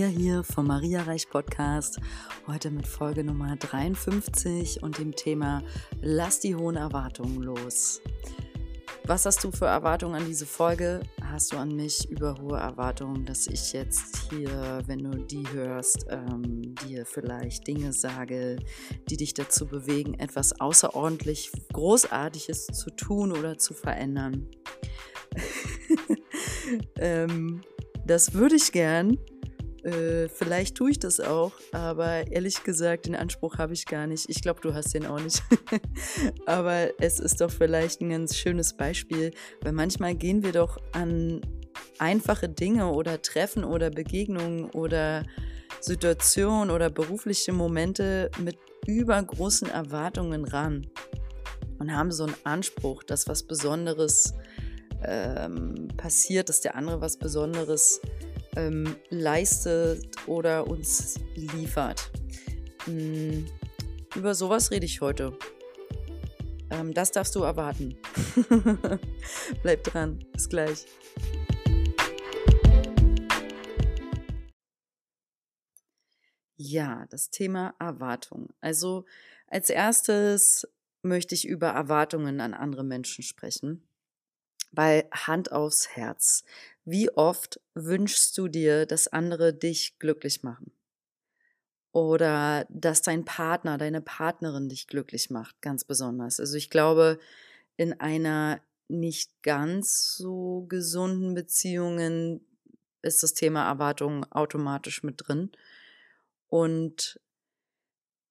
Maria hier vom Maria Reich Podcast. Heute mit Folge Nummer 53 und dem Thema Lass die hohen Erwartungen los. Was hast du für Erwartungen an diese Folge? Hast du an mich über hohe Erwartungen, dass ich jetzt hier, wenn du die hörst, ähm, dir vielleicht Dinge sage, die dich dazu bewegen, etwas außerordentlich Großartiges zu tun oder zu verändern? ähm, das würde ich gern. Äh, vielleicht tue ich das auch, aber ehrlich gesagt, den Anspruch habe ich gar nicht. Ich glaube, du hast den auch nicht. aber es ist doch vielleicht ein ganz schönes Beispiel, weil manchmal gehen wir doch an einfache Dinge oder Treffen oder Begegnungen oder Situationen oder berufliche Momente mit übergroßen Erwartungen ran und haben so einen Anspruch, dass was Besonderes ähm, passiert, dass der andere was Besonderes ähm, leistet oder uns liefert. Mhm. Über sowas rede ich heute. Ähm, das darfst du erwarten. Bleib dran. Bis gleich. Ja, das Thema Erwartung. Also als erstes möchte ich über Erwartungen an andere Menschen sprechen. Weil Hand aufs Herz, wie oft wünschst du dir, dass andere dich glücklich machen? Oder dass dein Partner, deine Partnerin dich glücklich macht, ganz besonders. Also ich glaube, in einer nicht ganz so gesunden Beziehungen ist das Thema Erwartung automatisch mit drin. Und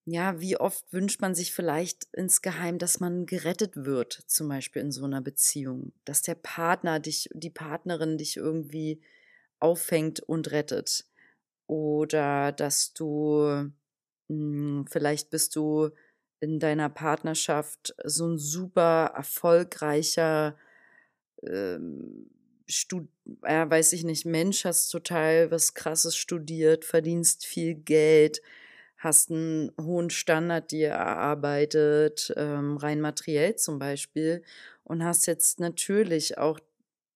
ja, wie oft wünscht man sich vielleicht insgeheim, dass man gerettet wird, zum Beispiel in so einer Beziehung, dass der Partner dich, die Partnerin dich irgendwie auffängt und rettet. Oder dass du, mh, hm, vielleicht bist du in deiner Partnerschaft so ein super erfolgreicher, ähm, Stud ja, weiß ich nicht, Mensch, hast total was Krasses studiert, verdienst viel Geld, hast einen hohen Standard dir erarbeitet, ähm, rein materiell zum Beispiel, und hast jetzt natürlich auch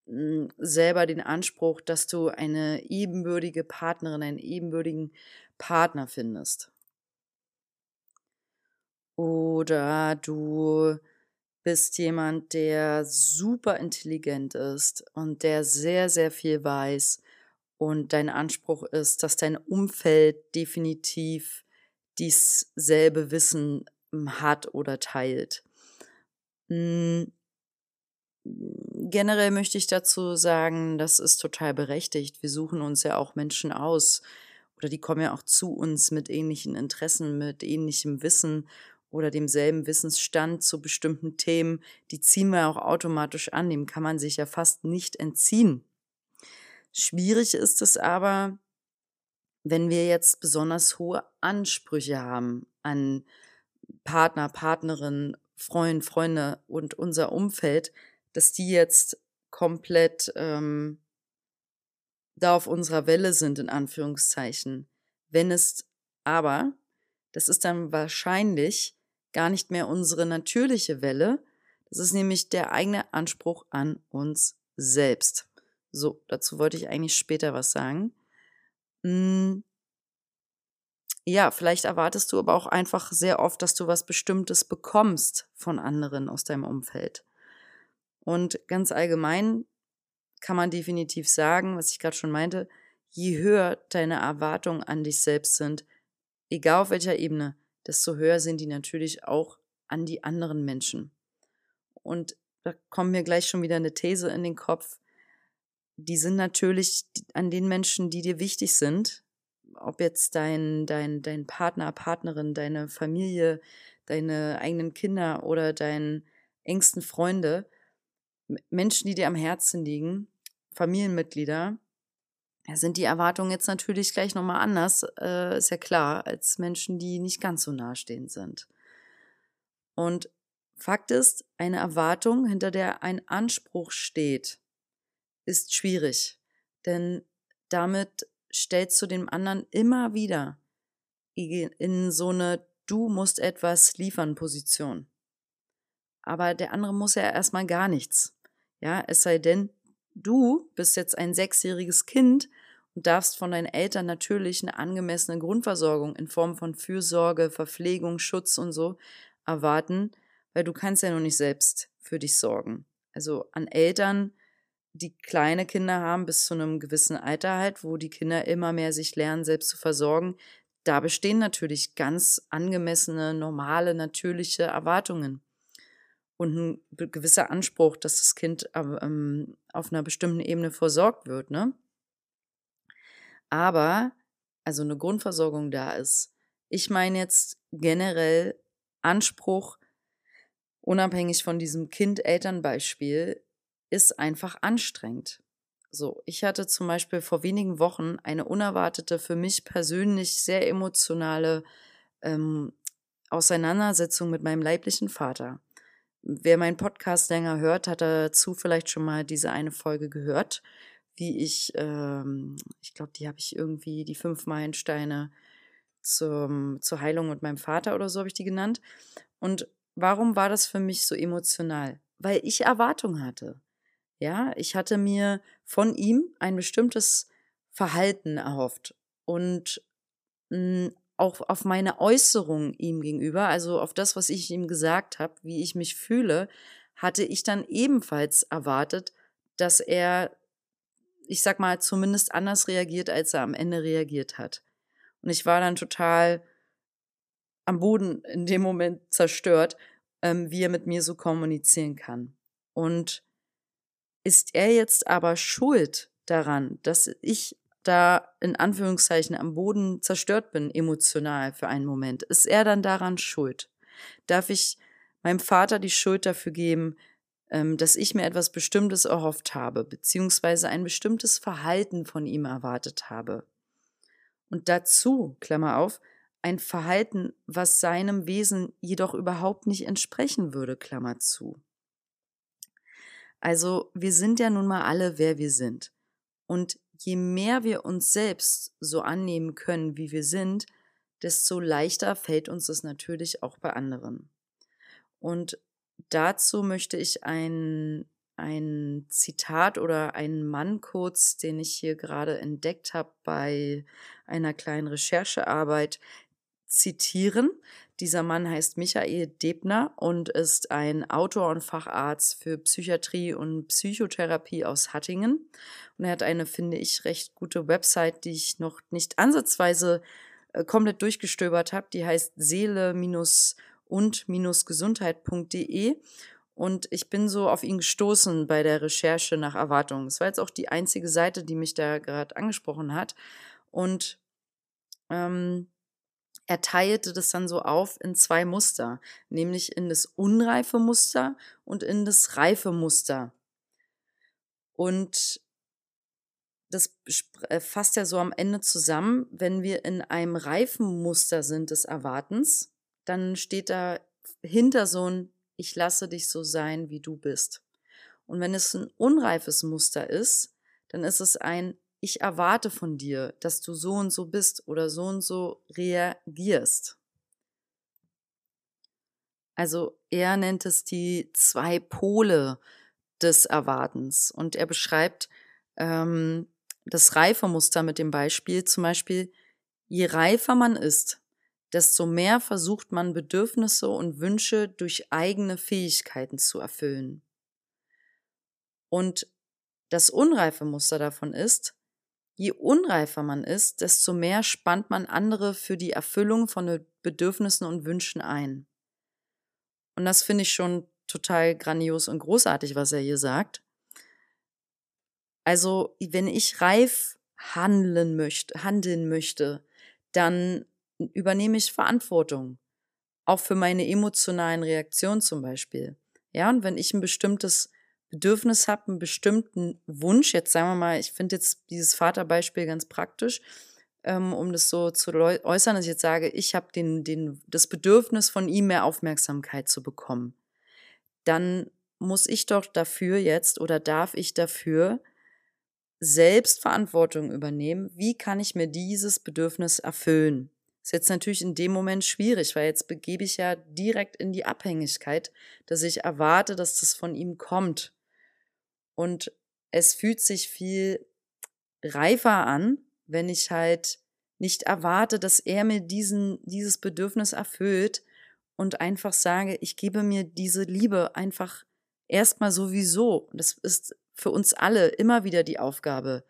hm, selber den Anspruch, dass du eine ebenbürtige Partnerin, einen ebenbürtigen Partner findest. Oder du bist jemand, der super intelligent ist und der sehr, sehr viel weiß und dein Anspruch ist, dass dein Umfeld definitiv dieselbe Wissen hm, hat oder teilt. Hm, generell möchte ich dazu sagen, das ist total berechtigt. Wir suchen uns ja auch Menschen aus oder die kommen ja auch zu uns mit ähnlichen Interessen, mit ähnlichem Wissen oder demselben Wissensstand zu bestimmten Themen. Die ziehen wir auch automatisch an, dem kann man sich ja fast nicht entziehen. Schwierig ist es aber, wenn wir jetzt besonders hohe Ansprüche haben an Partner, Partnerin, Freund, Freunde und unser Umfeld, dass die jetzt komplett ähm, da auf unserer Welle sind, in Anführungszeichen. Wenn es aber, das ist dann wahrscheinlich gar nicht mehr unsere natürliche Welle, das ist nämlich der eigene Anspruch an uns selbst. So, dazu wollte ich eigentlich später was sagen. Hm. Ja, vielleicht erwartest du aber auch einfach sehr oft, dass du was Bestimmtes bekommst von anderen aus deinem Umfeld. Und ganz allgemein kann man definitiv sagen, was ich gerade schon meinte, je höher deine Erwartungen an dich selbst sind, egal auf welcher Ebene, desto höher sind die natürlich auch an die anderen Menschen. Und da kommt mir gleich schon wieder eine These in den Kopf die sind natürlich an den Menschen, die dir wichtig sind, ob jetzt dein, dein, dein Partner, Partnerin, deine Familie, deine eigenen Kinder oder deine engsten Freunde, Menschen, die dir am Herzen liegen, Familienmitglieder, sind die Erwartungen jetzt natürlich gleich nochmal anders, äh, ist ja klar, als Menschen, die nicht ganz so nahestehend sind. Und Fakt ist, eine Erwartung, hinter der ein Anspruch steht, ist schwierig, denn damit stellst du dem anderen immer wieder in so eine Du musst etwas liefern Position. Aber der andere muss ja erstmal gar nichts. Ja, es sei denn, du bist jetzt ein sechsjähriges Kind und darfst von deinen Eltern natürlich eine angemessene Grundversorgung in Form von Fürsorge, Verpflegung, Schutz und so erwarten, weil du kannst ja noch nicht selbst für dich sorgen. Also an Eltern, die kleine Kinder haben bis zu einem gewissen Alter halt, wo die Kinder immer mehr sich lernen, selbst zu versorgen, da bestehen natürlich ganz angemessene, normale, natürliche Erwartungen und ein gewisser Anspruch, dass das Kind ähm, auf einer bestimmten Ebene versorgt wird, ne? Aber, also eine Grundversorgung da ist. Ich meine jetzt generell Anspruch, unabhängig von diesem Kind-Eltern-Beispiel, ist einfach anstrengend. So, ich hatte zum Beispiel vor wenigen Wochen eine unerwartete, für mich persönlich sehr emotionale ähm, Auseinandersetzung mit meinem leiblichen Vater. Wer meinen Podcast länger hört, hat dazu vielleicht schon mal diese eine Folge gehört, wie ich, ähm, ich glaube, die habe ich irgendwie, die fünf Meilensteine zum, zur Heilung mit meinem Vater oder so habe ich die genannt. Und warum war das für mich so emotional? Weil ich Erwartungen hatte. Ja, ich hatte mir von ihm ein bestimmtes Verhalten erhofft und mh, hm, auch auf meine Äußerung ihm gegenüber, also auf das, was ich ihm gesagt habe, wie ich mich fühle, hatte ich dann ebenfalls erwartet, dass er, ich sag mal, zumindest anders reagiert, als er am Ende reagiert hat. Und ich war dann total am Boden in dem Moment zerstört, ähm, wie er mit mir so kommunizieren kann. Und ist er jetzt aber schuld daran, dass ich da in Anführungszeichen am Boden zerstört bin, emotional für einen Moment? Ist er dann daran schuld? Darf ich meinem Vater die Schuld dafür geben, ähm, dass ich mir etwas Bestimmtes erhofft habe, beziehungsweise ein bestimmtes Verhalten von ihm erwartet habe? Und dazu, Klammer auf, ein Verhalten, was seinem Wesen jedoch überhaupt nicht entsprechen würde, Klammer zu. Also wir sind ja nun mal alle, wer wir sind. Und je mehr wir uns selbst so annehmen können, wie wir sind, desto leichter fällt uns das natürlich auch bei anderen. Und dazu möchte ich ein, ein Zitat oder einen Mann kurz, den ich hier gerade entdeckt habe bei einer kleinen Recherchearbeit, zitieren. Dieser Mann heißt Michael Debner und ist ein Autor und Facharzt für Psychiatrie und Psychotherapie aus Hattingen. Und er hat eine, finde ich, recht gute Website, die ich noch nicht ansatzweise äh, komplett durchgestöbert habe. Die heißt seele-und-gesundheit.de. Und ich bin so auf ihn gestoßen bei der Recherche nach Erwartungen. Es war jetzt auch die einzige Seite, die mich da gerade angesprochen hat. Und ähm, er teilte das dann so auf in zwei Muster, nämlich in das unreife Muster und in das reife Muster. Und das äh, fasst er so am Ende zusammen, wenn wir in einem reifen Muster sind des Erwartens, dann steht da hinter so ein Ich lasse dich so sein, wie du bist. Und wenn es ein unreifes Muster ist, dann ist es ein ich erwarte von dir, dass du so und so bist oder so und so reagierst. Also er nennt es die zwei Pole des Erwartens und er beschreibt ähm, das Reifemuster mit dem Beispiel zum Beispiel, je reifer man ist, desto mehr versucht man Bedürfnisse und Wünsche durch eigene Fähigkeiten zu erfüllen. Und das unreife Muster davon ist, Je unreifer man ist, desto mehr spannt man andere für die Erfüllung von Bedürfnissen und Wünschen ein. Und das finde ich schon total grandios und großartig, was er hier sagt. Also, wenn ich reif handeln möchte, handeln möchte, dann übernehme ich Verantwortung. Auch für meine emotionalen Reaktionen zum Beispiel. Ja, und wenn ich ein bestimmtes Bedürfnis habe, einen bestimmten Wunsch, jetzt sagen wir mal, ich finde jetzt dieses Vaterbeispiel ganz praktisch, ähm, um das so zu äußern, dass ich jetzt sage, ich habe den, den, das Bedürfnis von ihm mehr Aufmerksamkeit zu bekommen, dann muss ich doch dafür jetzt oder darf ich dafür selbst Verantwortung übernehmen, wie kann ich mir dieses Bedürfnis erfüllen. Ist jetzt natürlich in dem Moment schwierig, weil jetzt begebe ich ja direkt in die Abhängigkeit, dass ich erwarte, dass das von ihm kommt. Und es fühlt sich viel reifer an, wenn ich halt nicht erwarte, dass er mir diesen, dieses Bedürfnis erfüllt und einfach sage, ich gebe mir diese Liebe einfach erstmal sowieso. Das ist für uns alle immer wieder die Aufgabe,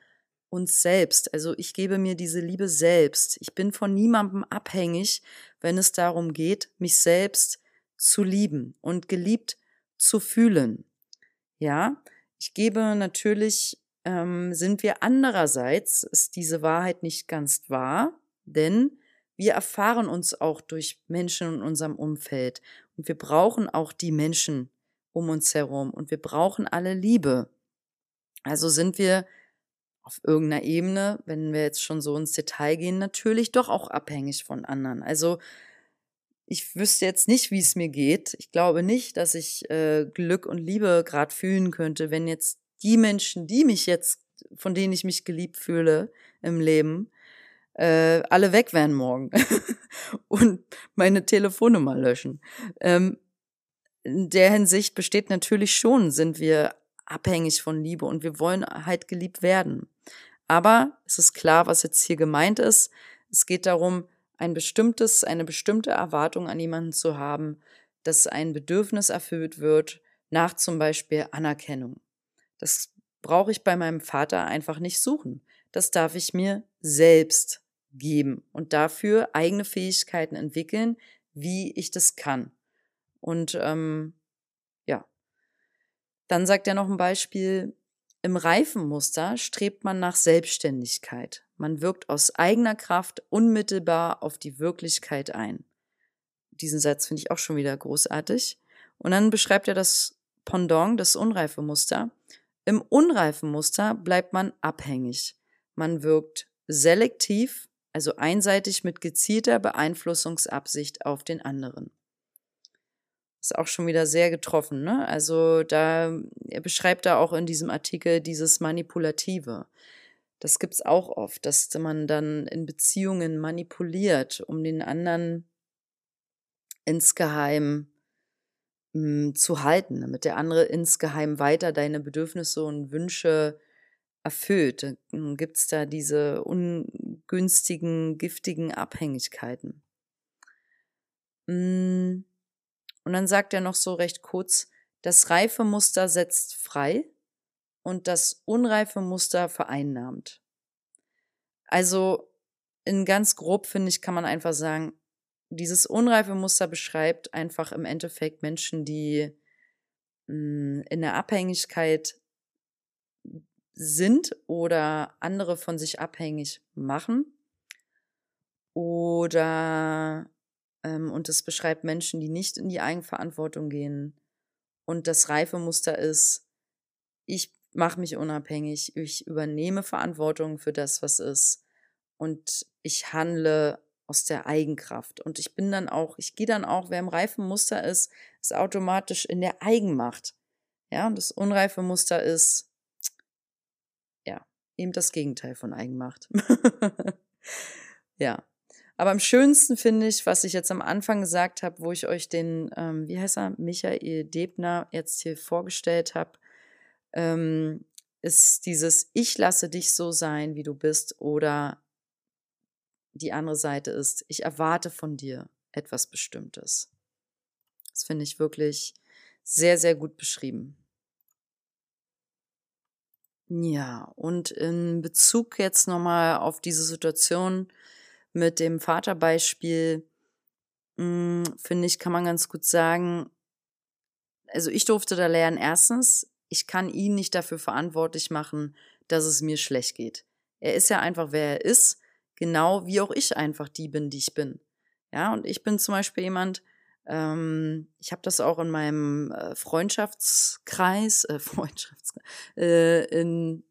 uns selbst. Also ich gebe mir diese Liebe selbst. Ich bin von niemandem abhängig, wenn es darum geht, mich selbst zu lieben und geliebt zu fühlen. Ja, ich gebe natürlich, ähm, sind wir andererseits, ist diese Wahrheit nicht ganz wahr, denn wir erfahren uns auch durch Menschen in unserem Umfeld und wir brauchen auch die Menschen um uns herum und wir brauchen alle Liebe. Also sind wir auf irgendeiner Ebene, wenn wir jetzt schon so ins Detail gehen, natürlich doch auch abhängig von anderen. Also ich wüsste jetzt nicht, wie es mir geht. Ich glaube nicht, dass ich äh, Glück und Liebe gerade fühlen könnte, wenn jetzt die Menschen, die mich jetzt, von denen ich mich geliebt fühle im Leben, äh, alle weg wären morgen und meine Telefonnummer löschen. Ähm, in der Hinsicht besteht natürlich schon, sind wir abhängig von Liebe und wir wollen halt geliebt werden. Aber es ist klar, was jetzt hier gemeint ist. Es geht darum, ein bestimmtes, eine bestimmte Erwartung an jemanden zu haben, dass ein Bedürfnis erfüllt wird nach zum Beispiel Anerkennung. Das brauche ich bei meinem Vater einfach nicht suchen. Das darf ich mir selbst geben und dafür eigene Fähigkeiten entwickeln, wie ich das kann. Und ähm, ja, dann sagt er noch ein Beispiel, im Reifenmuster strebt man nach Selbstständigkeit. Man wirkt aus eigener Kraft unmittelbar auf die Wirklichkeit ein. Diesen Satz finde ich auch schon wieder großartig. Und dann beschreibt er das Pendant, das Unreifemuster. Im Unreifenmuster bleibt man abhängig. Man wirkt selektiv, also einseitig mit gezielter Beeinflussungsabsicht auf den anderen ist auch schon wieder sehr getroffen. Ne? Also da, er beschreibt da auch in diesem Artikel dieses Manipulative. Das gibt's auch oft, dass man dann in Beziehungen manipuliert, um den anderen insgeheim mh, hm, zu halten, damit der andere insgeheim weiter deine Bedürfnisse und Wünsche erfüllt. Dann gibt's da diese ungünstigen, giftigen Abhängigkeiten. Mh, und dann sagt er noch so recht kurz, das reife Muster setzt frei und das unreife Muster vereinnahmt. Also in ganz grob finde ich, kann man einfach sagen, dieses unreife Muster beschreibt einfach im Endeffekt Menschen, die mh, hm, in der Abhängigkeit sind oder andere von sich abhängig machen oder ähm, und es beschreibt Menschen, die nicht in die Eigenverantwortung gehen. Und das Reifemuster ist, ich mache mich unabhängig, ich übernehme Verantwortung für das, was ist. Und ich handle aus der Eigenkraft. Und ich bin dann auch, ich gehe dann auch, wer im reifen Muster ist, ist automatisch in der Eigenmacht. Ja, und das unreife Muster ist, ja, eben das Gegenteil von Eigenmacht. ja. Aber am schönsten finde ich, was ich jetzt am Anfang gesagt habe, wo ich euch den, ähm, wie heißt er, Michael Debner jetzt hier vorgestellt habe, ähm, ist dieses Ich lasse dich so sein, wie du bist, oder die andere Seite ist, ich erwarte von dir etwas Bestimmtes. Das finde ich wirklich sehr, sehr gut beschrieben. Ja, und in Bezug jetzt nochmal auf diese Situation, mit dem Vaterbeispiel, hm, finde ich, kann man ganz gut sagen, also ich durfte da lernen, erstens, ich kann ihn nicht dafür verantwortlich machen, dass es mir schlecht geht. Er ist ja einfach, wer er ist, genau wie auch ich einfach die bin, die ich bin. Ja, und ich bin zum Beispiel jemand, ähm, ich habe das auch in meinem äh, Freundschaftskreis, äh, Freundschaftskreis, äh, in,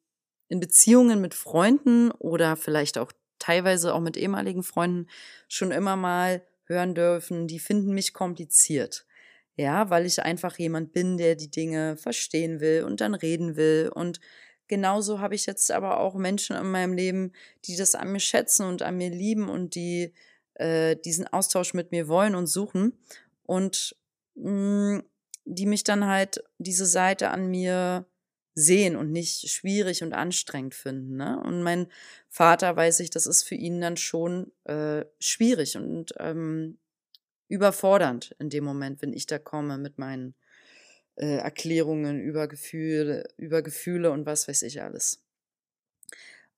in Beziehungen mit Freunden oder vielleicht auch teilweise auch mit ehemaligen Freunden schon immer mal hören dürfen, die finden mich kompliziert. Ja, weil ich einfach jemand bin, der die Dinge verstehen will und dann reden will. Und genauso habe ich jetzt aber auch Menschen in meinem Leben, die das an mir schätzen und an mir lieben und die äh, diesen Austausch mit mir wollen und suchen. Und mh, mm, die mich dann halt diese Seite an mir sehen und nicht schwierig und anstrengend finden. Ne? Und mein Vater weiß ich, das ist für ihn dann schon äh, schwierig und ähm, überfordernd in dem Moment, wenn ich da komme mit meinen äh, Erklärungen über Gefühle, über Gefühle und was weiß ich alles.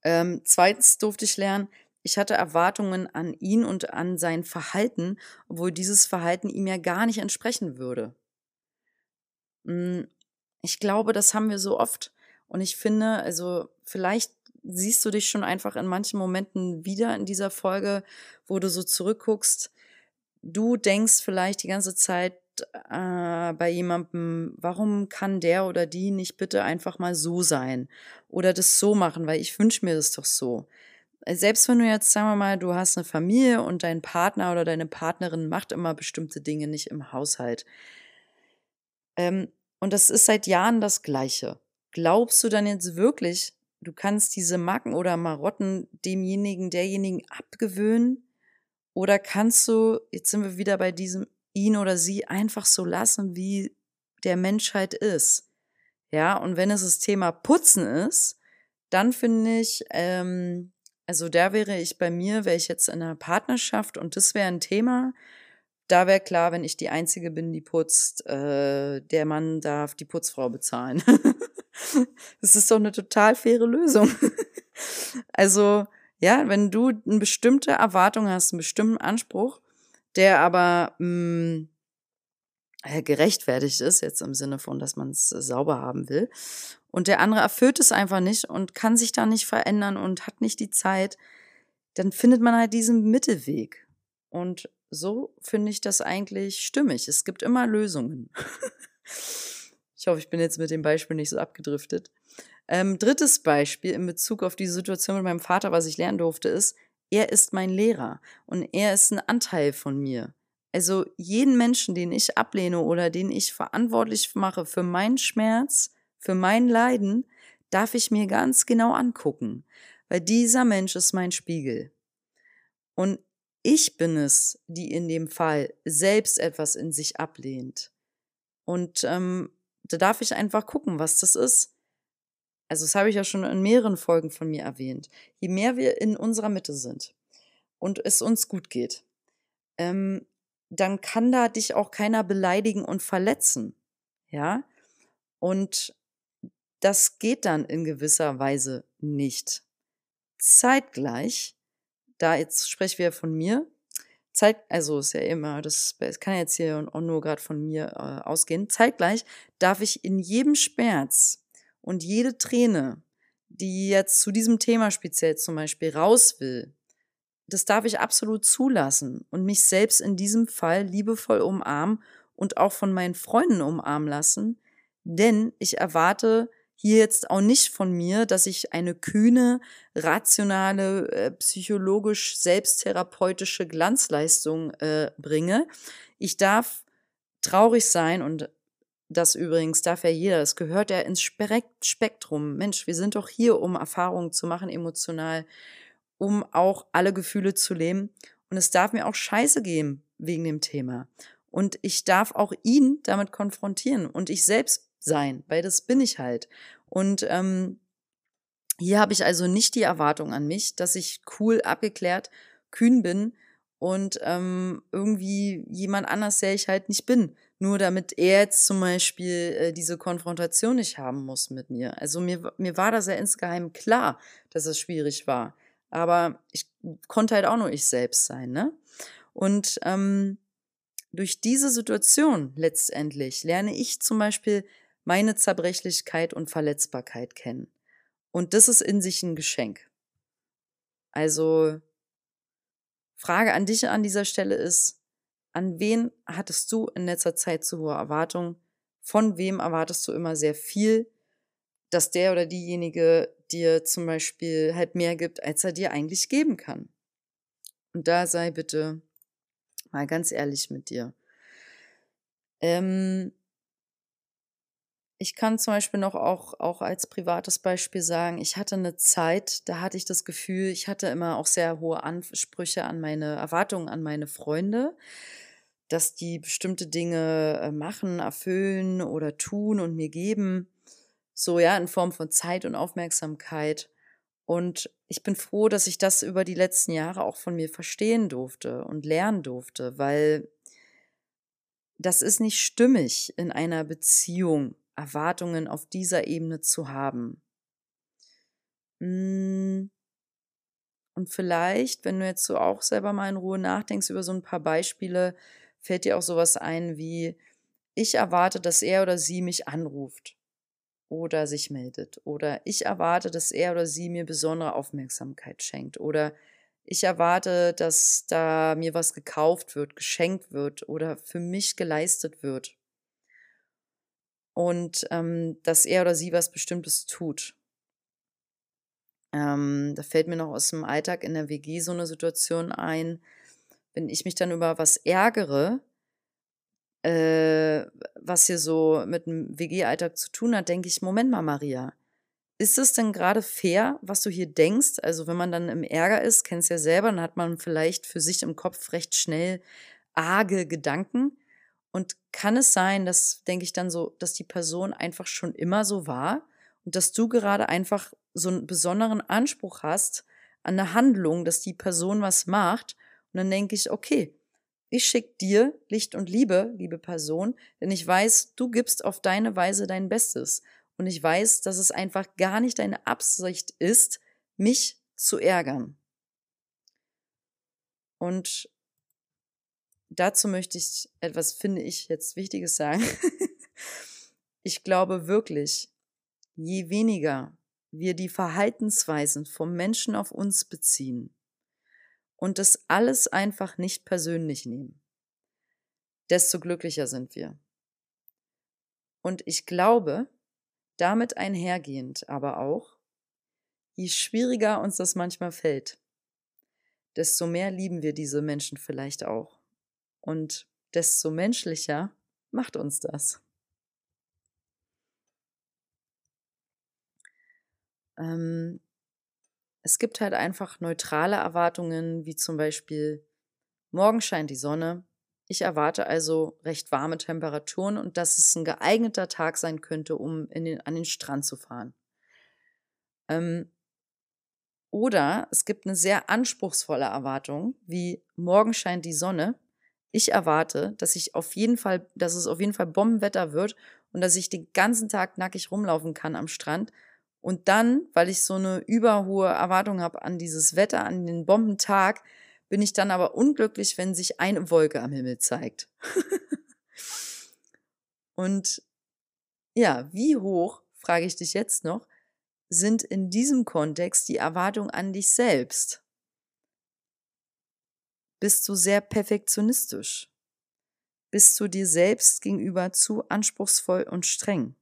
Ähm, zweitens durfte ich lernen, ich hatte Erwartungen an ihn und an sein Verhalten, obwohl dieses Verhalten ihm ja gar nicht entsprechen würde. Hm, ich glaube, das haben wir so oft. Und ich finde, also vielleicht siehst du dich schon einfach in manchen Momenten wieder in dieser Folge, wo du so zurückguckst. Du denkst vielleicht die ganze Zeit äh, bei jemandem, warum kann der oder die nicht bitte einfach mal so sein oder das so machen, weil ich wünsche mir das doch so. Selbst wenn du jetzt, sagen wir mal, du hast eine Familie und dein Partner oder deine Partnerin macht immer bestimmte Dinge nicht im Haushalt. Ähm, und das ist seit Jahren das Gleiche. Glaubst du dann jetzt wirklich, du kannst diese Macken oder Marotten demjenigen, derjenigen abgewöhnen? Oder kannst du, jetzt sind wir wieder bei diesem ihn oder sie einfach so lassen, wie der Menschheit ist? Ja, und wenn es das Thema Putzen ist, dann finde ich, ähm, also da wäre ich bei mir, wäre ich jetzt in einer Partnerschaft und das wäre ein Thema, da wäre klar, wenn ich die Einzige bin, die putzt, äh, der Mann darf die Putzfrau bezahlen. das ist doch eine total faire Lösung. also, ja, wenn du eine bestimmte Erwartung hast, einen bestimmten Anspruch, der aber mh, mm, äh, gerechtfertigt ist, jetzt im Sinne von, dass man es sauber haben will, und der andere erfüllt es einfach nicht und kann sich da nicht verändern und hat nicht die Zeit, dann findet man halt diesen Mittelweg. Und so finde ich das eigentlich stimmig. Es gibt immer Lösungen. ich hoffe, ich bin jetzt mit dem Beispiel nicht so abgedriftet. Ähm, drittes Beispiel in Bezug auf die Situation mit meinem Vater, was ich lernen durfte, ist, er ist mein Lehrer und er ist ein Anteil von mir. Also jeden Menschen, den ich ablehne oder den ich verantwortlich mache für meinen Schmerz, für mein Leiden, darf ich mir ganz genau angucken, weil dieser Mensch ist mein Spiegel. Und ich bin es, die in dem Fall selbst etwas in sich ablehnt. Und ähm, da darf ich einfach gucken, was das ist. Also das habe ich ja schon in mehreren Folgen von mir erwähnt. Je mehr wir in unserer Mitte sind und es uns gut geht, ähm, dann kann da dich auch keiner beleidigen und verletzen. Ja? Und das geht dann in gewisser Weise nicht. Zeitgleich da jetzt sprechen wir von mir. Zeit, also ist ja immer, das, das kann jetzt hier auch nur gerade von mir äh, ausgehen. Zeitgleich darf ich in jedem Schmerz und jede Träne, die jetzt zu diesem Thema speziell zum Beispiel raus will, das darf ich absolut zulassen und mich selbst in diesem Fall liebevoll umarmen und auch von meinen Freunden umarmen lassen, denn ich erwarte hier jetzt auch nicht von mir, dass ich eine kühne, rationale, äh, psychologisch selbsttherapeutische Glanzleistung äh, bringe. Ich darf traurig sein und das übrigens darf ja jeder, das gehört ja ins Spektrum. Mensch, wir sind doch hier, um Erfahrungen zu machen, emotional, um auch alle Gefühle zu leben. Und es darf mir auch Scheiße geben wegen dem Thema. Und ich darf auch ihn damit konfrontieren und ich selbst sein, weil das bin ich halt. Und ähm, hier habe ich also nicht die Erwartung an mich, dass ich cool, abgeklärt, kühn bin und ähm, irgendwie jemand anders, der ich halt nicht bin. Nur damit er jetzt zum Beispiel äh, diese Konfrontation nicht haben muss mit mir. Also mir, mir war das ja insgeheim klar, dass es schwierig war. Aber ich konnte halt auch nur ich selbst sein, ne? Und ähm, durch diese Situation letztendlich lerne ich zum Beispiel meine Zerbrechlichkeit und Verletzbarkeit kennen. Und das ist in sich ein Geschenk. Also, Frage an dich an dieser Stelle ist, an wen hattest du in letzter Zeit zu hohe Erwartungen? Von wem erwartest du immer sehr viel, dass der oder diejenige dir zum Beispiel halt mehr gibt, als er dir eigentlich geben kann? Und da sei bitte mal ganz ehrlich mit dir. Ähm, ich kann zum Beispiel noch auch, auch als privates Beispiel sagen, ich hatte eine Zeit, da hatte ich das Gefühl, ich hatte immer auch sehr hohe Ansprüche an meine Erwartungen an meine Freunde, dass die bestimmte Dinge äh, machen, erfüllen oder tun und mir geben. So, ja, in Form von Zeit und Aufmerksamkeit. Und ich bin froh, dass ich das über die letzten Jahre auch von mir verstehen durfte und lernen durfte, weil das ist nicht stimmig in einer Beziehung, Erwartungen auf dieser Ebene zu haben. Hm. Und vielleicht, wenn du jetzt so auch selber mal in Ruhe nachdenkst über so ein paar Beispiele, fällt dir auch sowas ein wie, ich erwarte, dass er oder sie mich anruft oder sich meldet. Oder ich erwarte, dass er oder sie mir besondere Aufmerksamkeit schenkt. Oder ich erwarte, dass da mir was gekauft wird, geschenkt wird oder für mich geleistet wird. Und ähm, dass er oder sie was Bestimmtes tut. Ähm, da fällt mir noch aus dem Alltag in der WG so eine Situation ein, wenn ich mich dann über was ärgere, äh, was hier so mit dem WG-Alltag zu tun hat, denke ich, Moment mal, Maria, ist es denn gerade fair, was du hier denkst? Also wenn man dann im Ärger ist, kennst ja selber, dann hat man vielleicht für sich im Kopf recht schnell arge Gedanken. Und kann es sein, dass, denke ich dann so, dass die Person einfach schon immer so war und dass du gerade einfach so einen besonderen Anspruch hast an eine Handlung, dass die Person was macht. Und dann denke ich, okay, ich schicke dir Licht und Liebe, liebe Person, denn ich weiß, du gibst auf deine Weise dein Bestes. Und ich weiß, dass es einfach gar nicht deine Absicht ist, mich zu ärgern. Und dazu möchte ich etwas, finde ich, jetzt Wichtiges sagen. ich glaube wirklich, je weniger wir die Verhaltensweisen vom Menschen auf uns beziehen, und das alles einfach nicht persönlich nehmen, desto glücklicher sind wir. Und ich glaube, damit einhergehend aber auch, je schwieriger uns das manchmal fällt, desto mehr lieben wir diese Menschen vielleicht auch. Und desto menschlicher macht uns das. Ähm, es gibt halt einfach neutrale Erwartungen, wie zum Beispiel, morgen scheint die Sonne. Ich erwarte also recht warme Temperaturen und dass es ein geeigneter Tag sein könnte, um den, an den Strand zu fahren. Ähm, oder es gibt eine sehr anspruchsvolle Erwartung, wie morgen scheint die Sonne. Ich erwarte, dass ich auf jeden Fall, dass es auf jeden Fall Bombenwetter wird und dass ich den ganzen Tag nackig rumlaufen kann am Strand und dann, weil ich so eine überhohe Erwartung habe an dieses Wetter, an den Bombentag, bin ich dann aber unglücklich, wenn sich eine Wolke am Himmel zeigt. Und ja, wie hoch, frage ich dich jetzt noch, sind in diesem Kontext die Erwartungen an dich selbst? Bist du sehr perfektionistisch? Bist du dir selbst gegenüber zu anspruchsvoll und streng?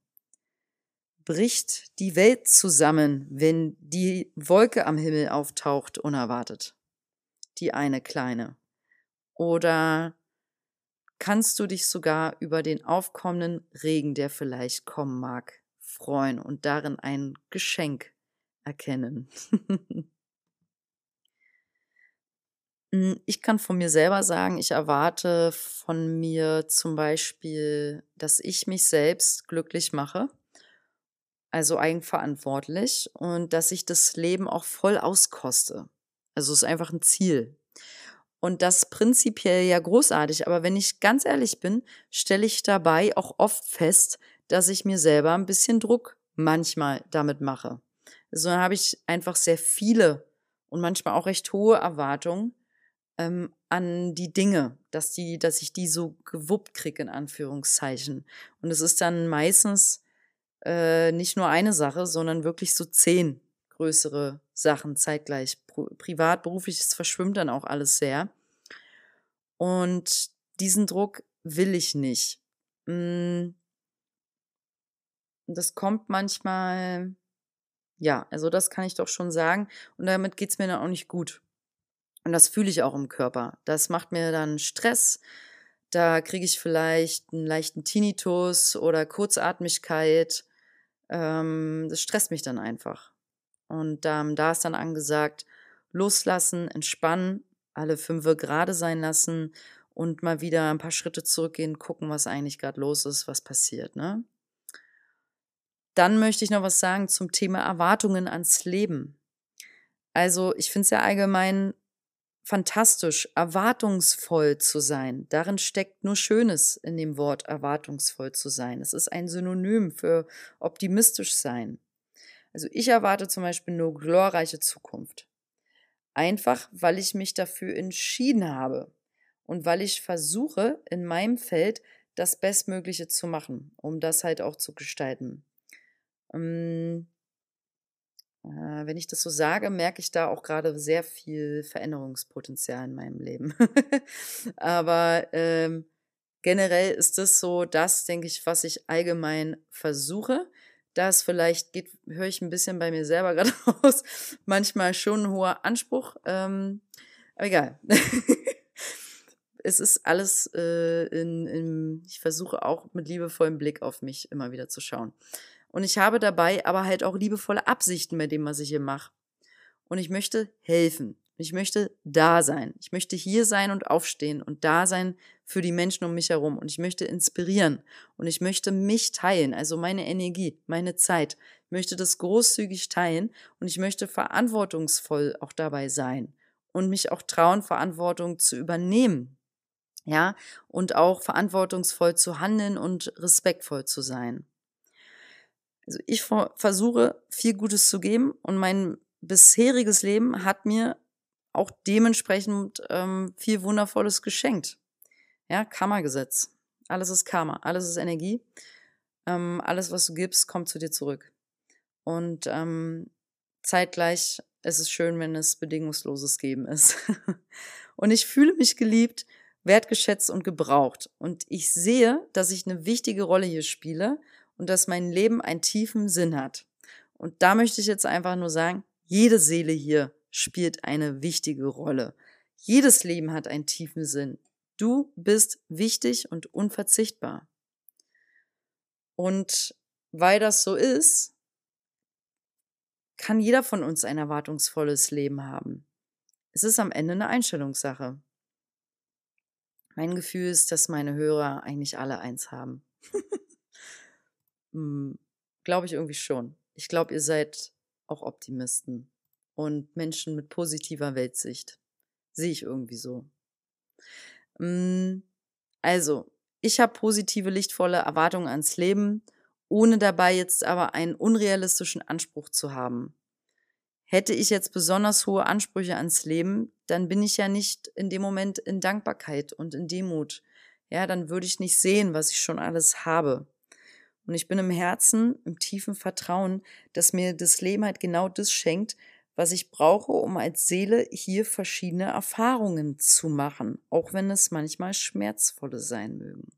bricht die Welt zusammen, wenn die Wolke am Himmel auftaucht, unerwartet. Die eine kleine. Oder kannst du dich sogar über den aufkommenden Regen, der vielleicht kommen mag, freuen und darin ein Geschenk erkennen. Hm, ich kann von mir selber sagen, ich erwarte von mir zum Beispiel, dass ich mich selbst glücklich mache also eigenverantwortlich und dass ich das Leben auch voll auskoste. Also es ist einfach ein Ziel. Und das prinzipiell ja großartig, aber wenn ich ganz ehrlich bin, stelle ich dabei auch oft fest, dass ich mir selber ein bisschen Druck manchmal damit mache. Also dann habe ich einfach sehr viele und manchmal auch recht hohe Erwartungen ähm, an die Dinge, dass die, dass ich die so gewuppt kriege, in Anführungszeichen. Und es ist dann meistens äh, nicht nur eine Sache, sondern wirklich so zehn größere Sachen zeitgleich. Privat, beruflich, es verschwimmt dann auch alles sehr. Und diesen Druck will ich nicht. Hm. Das kommt manchmal, ja, also das kann ich doch schon sagen. Und damit geht es mir dann auch nicht gut. Und das fühle ich auch im Körper. Das macht mir dann Stress. Da kriege ich vielleicht einen leichten Tinnitus oder Kurzatmigkeit ähm, das stresst mich dann einfach. Und ähm, da ist dann angesagt, loslassen, entspannen, alle fünf gerade sein lassen und mal wieder ein paar Schritte zurückgehen, gucken, was eigentlich gerade los ist, was passiert, ne? Dann möchte ich noch was sagen zum Thema Erwartungen ans Leben. Also ich finde es ja allgemein fantastisch, erwartungsvoll zu sein. Darin steckt nur Schönes in dem Wort erwartungsvoll zu sein. Es ist ein Synonym für optimistisch sein. Also ich erwarte zum Beispiel nur glorreiche Zukunft. Einfach, weil ich mich dafür entschieden habe und weil ich versuche, in meinem Feld das Bestmögliche zu machen, um das halt auch zu gestalten. Ähm, äh, wenn ich das so sage, merke ich da auch gerade sehr viel Veränderungspotenzial in meinem Leben. Aber ähm, generell ist das so das, denke ich, was ich allgemein versuche. Das vielleicht geht, höre ich ein bisschen bei mir selber gerade aus, manchmal schon ein hoher Anspruch. Ähm, aber egal. es ist alles äh, in, in, ich versuche auch mit liebevollem Blick auf mich immer wieder zu schauen. Und ich habe dabei aber halt auch liebevolle Absichten bei dem, was ich hier mache. Und ich möchte helfen. Ich möchte da sein. Ich möchte hier sein und aufstehen und da sein für die Menschen um mich herum. Und ich möchte inspirieren. Und ich möchte mich teilen, also meine Energie, meine Zeit. Ich möchte das großzügig teilen und ich möchte verantwortungsvoll auch dabei sein und mich auch trauen, Verantwortung zu übernehmen. Ja, und auch verantwortungsvoll zu handeln und respektvoll zu sein. Also ich versuche viel Gutes zu geben und mein bisheriges Leben hat mir auch dementsprechend ähm, viel Wundervolles geschenkt. Ja, Karma-Gesetz. Alles ist Karma, alles ist Energie. Ähm, alles, was du gibst, kommt zu dir zurück. Und ähm, zeitgleich ist es schön, wenn es bedingungsloses Geben ist. und ich fühle mich geliebt, wertgeschätzt und gebraucht. Und ich sehe, dass ich eine wichtige Rolle hier spiele und dass mein Leben einen tiefen Sinn hat. Und da möchte ich jetzt einfach nur sagen, jede Seele hier spielt eine wichtige Rolle. Jedes Leben hat einen tiefen Sinn. Du bist wichtig und unverzichtbar. Und weil das so ist, kann jeder von uns ein erwartungsvolles Leben haben. Es ist am Ende eine Einstellungssache. Mein Gefühl ist, dass meine Hörer eigentlich alle eins haben. Hm, glaube ich irgendwie schon. Ich glaube, ihr seid auch Optimisten und Menschen mit positiver Weltsicht. Sehe ich irgendwie so. Hm, also, ich habe positive, lichtvolle Erwartungen ans Leben, ohne dabei jetzt aber einen unrealistischen Anspruch zu haben. Hätte ich jetzt besonders hohe Ansprüche ans Leben, dann bin ich ja nicht in dem Moment in Dankbarkeit und in Demut. Ja, dann würde ich nicht sehen, was ich schon alles habe. Und ich bin im Herzen, im tiefen Vertrauen, dass mir das Leben halt genau das schenkt, was ich brauche, um als Seele hier verschiedene Erfahrungen zu machen, auch wenn es manchmal schmerzvolle sein mögen.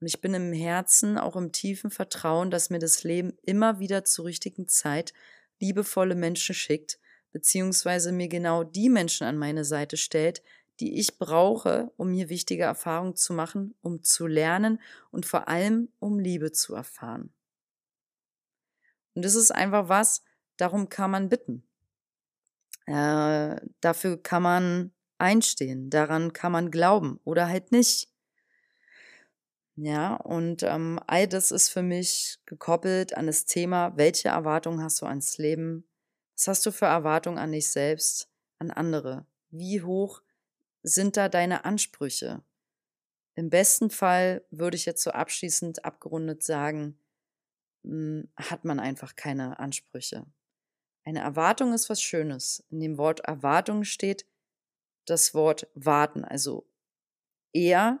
Und ich bin im Herzen, auch im tiefen Vertrauen, dass mir das Leben immer wieder zur richtigen Zeit liebevolle Menschen schickt, beziehungsweise mir genau die Menschen an meine Seite stellt, die ich brauche, um mir wichtige Erfahrungen zu machen, um zu lernen und vor allem um Liebe zu erfahren. Und das ist einfach was, darum kann man bitten. Äh, dafür kann man einstehen, daran kann man glauben oder halt nicht. Ja, und ähm, all das ist für mich gekoppelt an das Thema, welche Erwartungen hast du ans Leben? Was hast du für Erwartungen an dich selbst, an andere? Wie hoch sind da deine Ansprüche? Im besten Fall würde ich jetzt so abschließend abgerundet sagen, hm, hat man einfach keine Ansprüche. Eine Erwartung ist was Schönes. In dem Wort Erwartung steht das Wort warten, also eher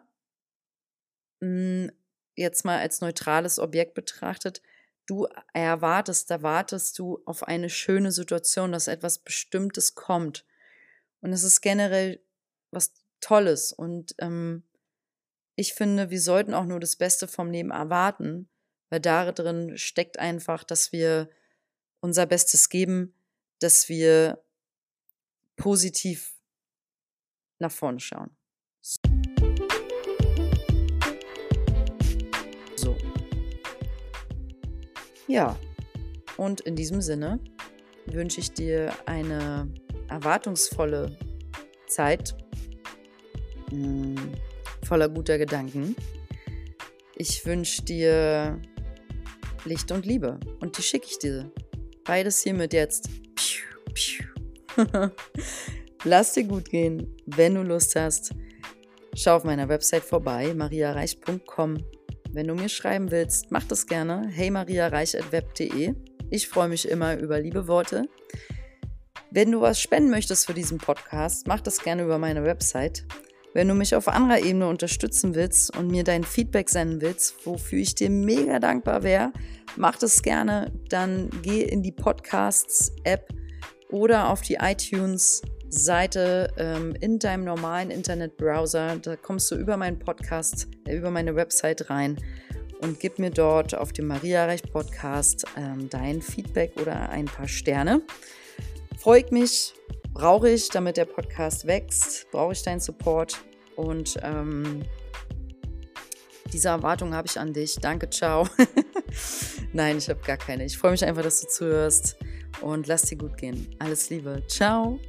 hm, jetzt mal als neutrales Objekt betrachtet, du erwartest, da wartest du auf eine schöne Situation, dass etwas Bestimmtes kommt. Und es ist generell was Tolles. Und ähm, ich finde, wir sollten auch nur das Beste vom Leben erwarten, weil darin steckt einfach, dass wir unser Bestes geben, dass wir positiv nach vorne schauen. So. Ja, und in diesem Sinne wünsche ich dir eine erwartungsvolle Zeit voller guter Gedanken. Ich wünsche dir Licht und Liebe. Und die schicke ich dir. Beides hiermit jetzt. Lass dir gut gehen. Wenn du Lust hast, schau auf meiner Website vorbei, mariareich.com. Wenn du mir schreiben willst, mach das gerne. Hey mariareich.web.de. Ich freue mich immer über liebe Worte. Wenn du was spenden möchtest für diesen Podcast, mach das gerne über meine Website. Wenn du mich auf anderer Ebene unterstützen willst und mir dein Feedback senden willst, wofür ich dir mega dankbar wäre, mach das gerne. Dann geh in die Podcasts-App oder auf die iTunes-Seite ähm, in deinem normalen Internetbrowser. Da kommst du über meinen Podcast, äh, über meine Website rein und gib mir dort auf dem Maria Recht Podcast ähm, dein Feedback oder ein paar Sterne. Freut mich, brauche ich, damit der Podcast wächst, brauche ich deinen Support und ähm, diese Erwartung habe ich an dich. Danke, ciao. Nein, ich habe gar keine. Ich freue mich einfach, dass du zuhörst und lass dir gut gehen. Alles Liebe. Ciao.